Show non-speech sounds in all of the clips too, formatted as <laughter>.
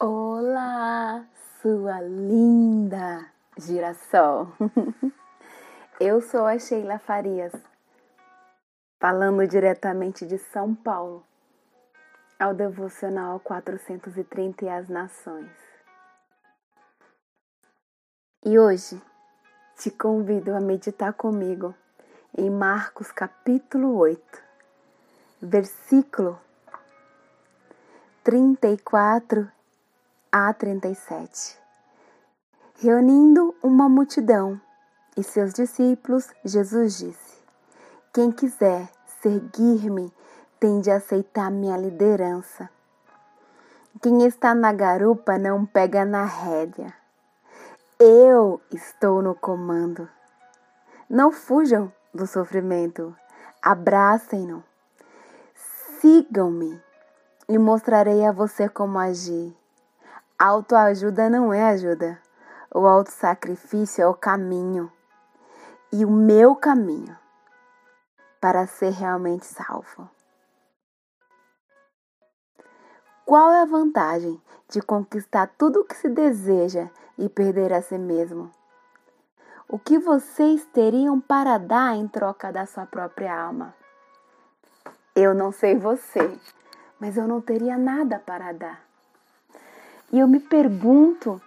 Olá, sua linda girassol. <laughs> Eu sou a Sheila Farias, falando diretamente de São Paulo, ao devocional 430 e as Nações. E hoje te convido a meditar comigo em Marcos capítulo 8, versículo 34 a 37. Reunindo uma multidão e seus discípulos, Jesus disse: Quem quiser seguir-me tem de aceitar minha liderança. Quem está na garupa não pega na rédea. Eu estou no comando. Não fujam do sofrimento, abracem-no. Sigam-me e mostrarei a você como agir. Autoajuda não é ajuda. O autossacrifício é o caminho. E o meu caminho para ser realmente salvo. Qual é a vantagem de conquistar tudo o que se deseja e perder a si mesmo? O que vocês teriam para dar em troca da sua própria alma? Eu não sei você, mas eu não teria nada para dar. E eu me pergunto,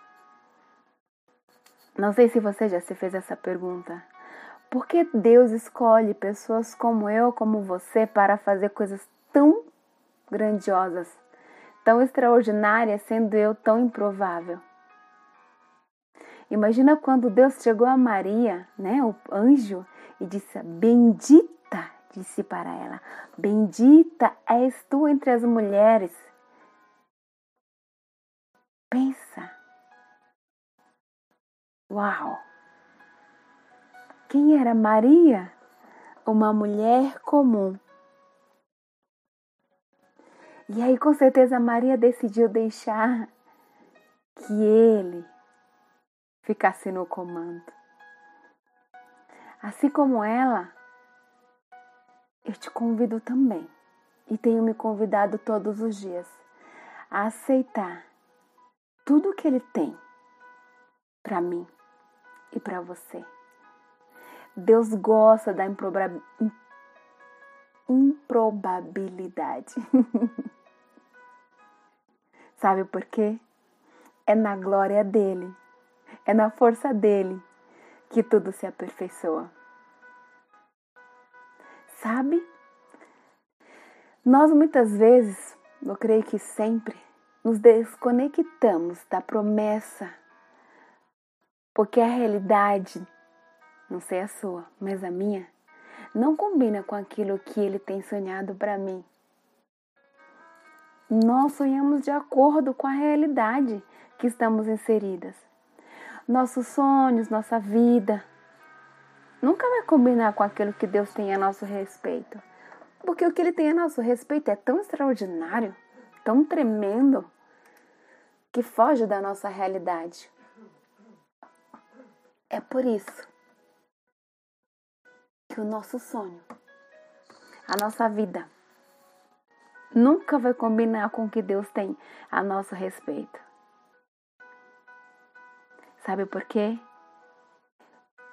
não sei se você já se fez essa pergunta, por que Deus escolhe pessoas como eu, como você, para fazer coisas tão grandiosas, tão extraordinárias, sendo eu tão improvável? Imagina quando Deus chegou a Maria, né, o anjo, e disse: Bendita, disse para ela, bendita és tu entre as mulheres Pensa. Uau! Quem era Maria? Uma mulher comum. E aí, com certeza, Maria decidiu deixar que ele ficasse no comando. Assim como ela, eu te convido também, e tenho me convidado todos os dias, a aceitar tudo que Ele tem para mim e para você. Deus gosta da improbabilidade. <laughs> Sabe por quê? É na glória dele, é na força dele que tudo se aperfeiçoa. Sabe? Nós muitas vezes, eu creio que sempre, nos desconectamos da promessa, porque a realidade, não sei a sua, mas a minha, não combina com aquilo que ele tem sonhado para mim. Nós sonhamos de acordo com a realidade que estamos inseridas. Nossos sonhos, nossa vida, nunca vai combinar com aquilo que Deus tem a nosso respeito. Porque o que Ele tem a nosso respeito é tão extraordinário tão tremendo que foge da nossa realidade. É por isso que o nosso sonho, a nossa vida, nunca vai combinar com o que Deus tem a nosso respeito. Sabe por quê?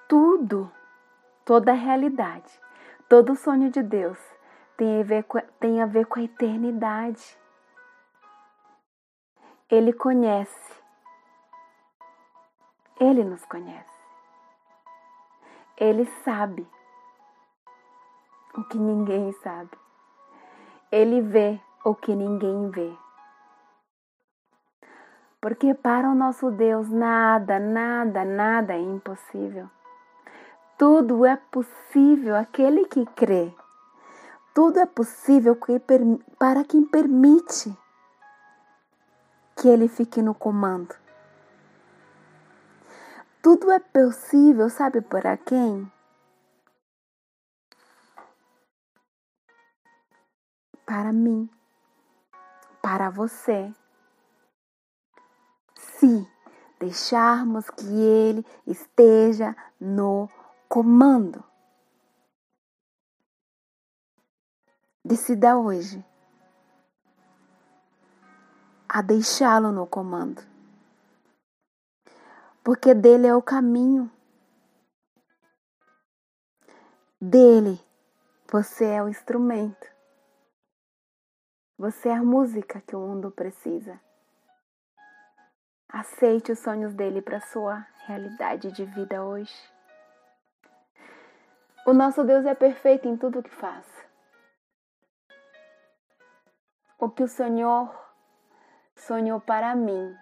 Tudo, toda a realidade, todo o sonho de Deus tem a ver com, tem a, ver com a eternidade. Ele conhece. Ele nos conhece. Ele sabe o que ninguém sabe. Ele vê o que ninguém vê. Porque para o nosso Deus nada, nada, nada é impossível. Tudo é possível aquele que crê. Tudo é possível para quem permite que ele fique no comando. Tudo é possível, sabe para quem? Para mim, para você. Se deixarmos que ele esteja no comando. Decida hoje a deixá-lo no comando. Porque dele é o caminho. Dele você é o instrumento. Você é a música que o mundo precisa. Aceite os sonhos dele para sua realidade de vida hoje. O nosso Deus é perfeito em tudo o que faz. O que o Senhor sonhou para mim,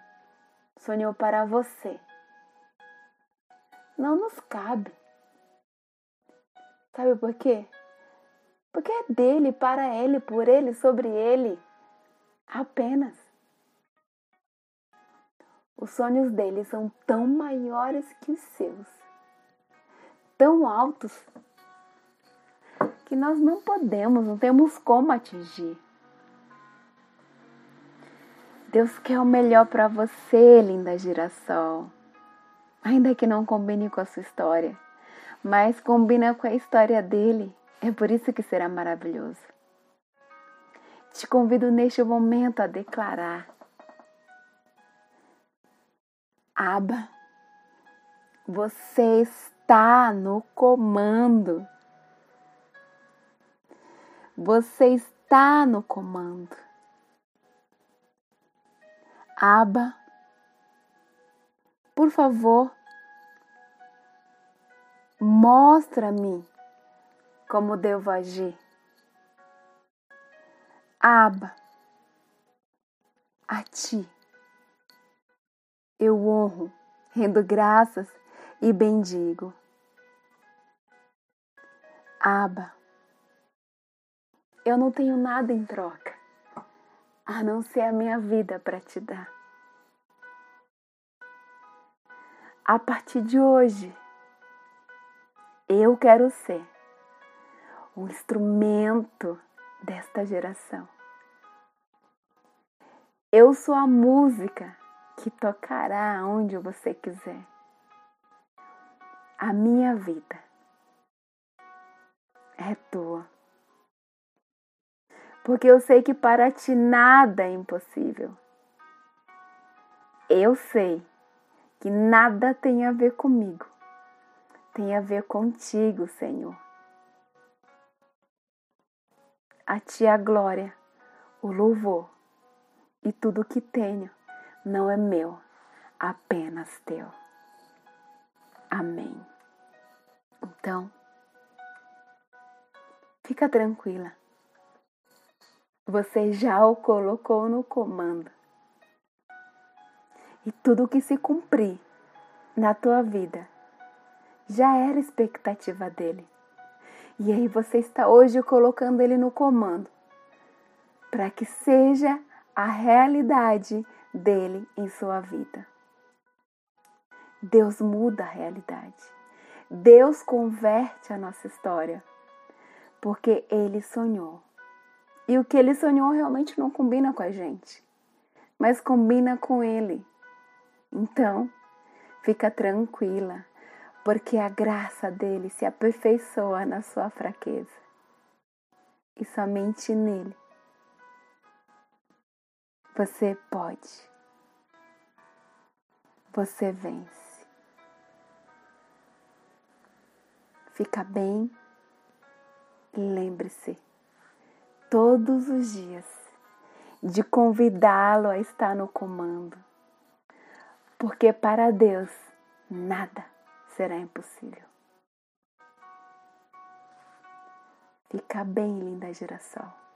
sonhou para você, não nos cabe. Sabe por quê? Porque é dele, para ele, por ele, sobre ele. Apenas. Os sonhos dele são tão maiores que os seus, tão altos, que nós não podemos, não temos como atingir. Deus quer o melhor para você, linda girassol. Ainda que não combine com a sua história, mas combina com a história dele. É por isso que será maravilhoso. Te convido neste momento a declarar: Aba, você está no comando. Você está no comando. Aba, por favor, mostra-me como devo agir. Aba, a ti eu honro, rendo graças e bendigo. Aba, eu não tenho nada em troca, a não ser a minha vida para te dar. A partir de hoje, eu quero ser o instrumento desta geração. Eu sou a música que tocará onde você quiser. A minha vida é tua. Porque eu sei que para ti nada é impossível. Eu sei que nada tem a ver comigo, tem a ver contigo, Senhor. A ti a glória, o louvor e tudo que tenho não é meu, apenas teu. Amém. Então, fica tranquila. Você já o colocou no comando. E tudo que se cumprir na tua vida já era expectativa dele. E aí você está hoje colocando ele no comando para que seja a realidade dele em sua vida. Deus muda a realidade. Deus converte a nossa história, porque ele sonhou. E o que ele sonhou realmente não combina com a gente, mas combina com ele. Então, fica tranquila, porque a graça dele se aperfeiçoa na sua fraqueza. E somente nele você pode. Você vence. Fica bem e lembre-se todos os dias de convidá-lo a estar no comando. Porque para Deus nada será impossível. Fica bem, linda girassol.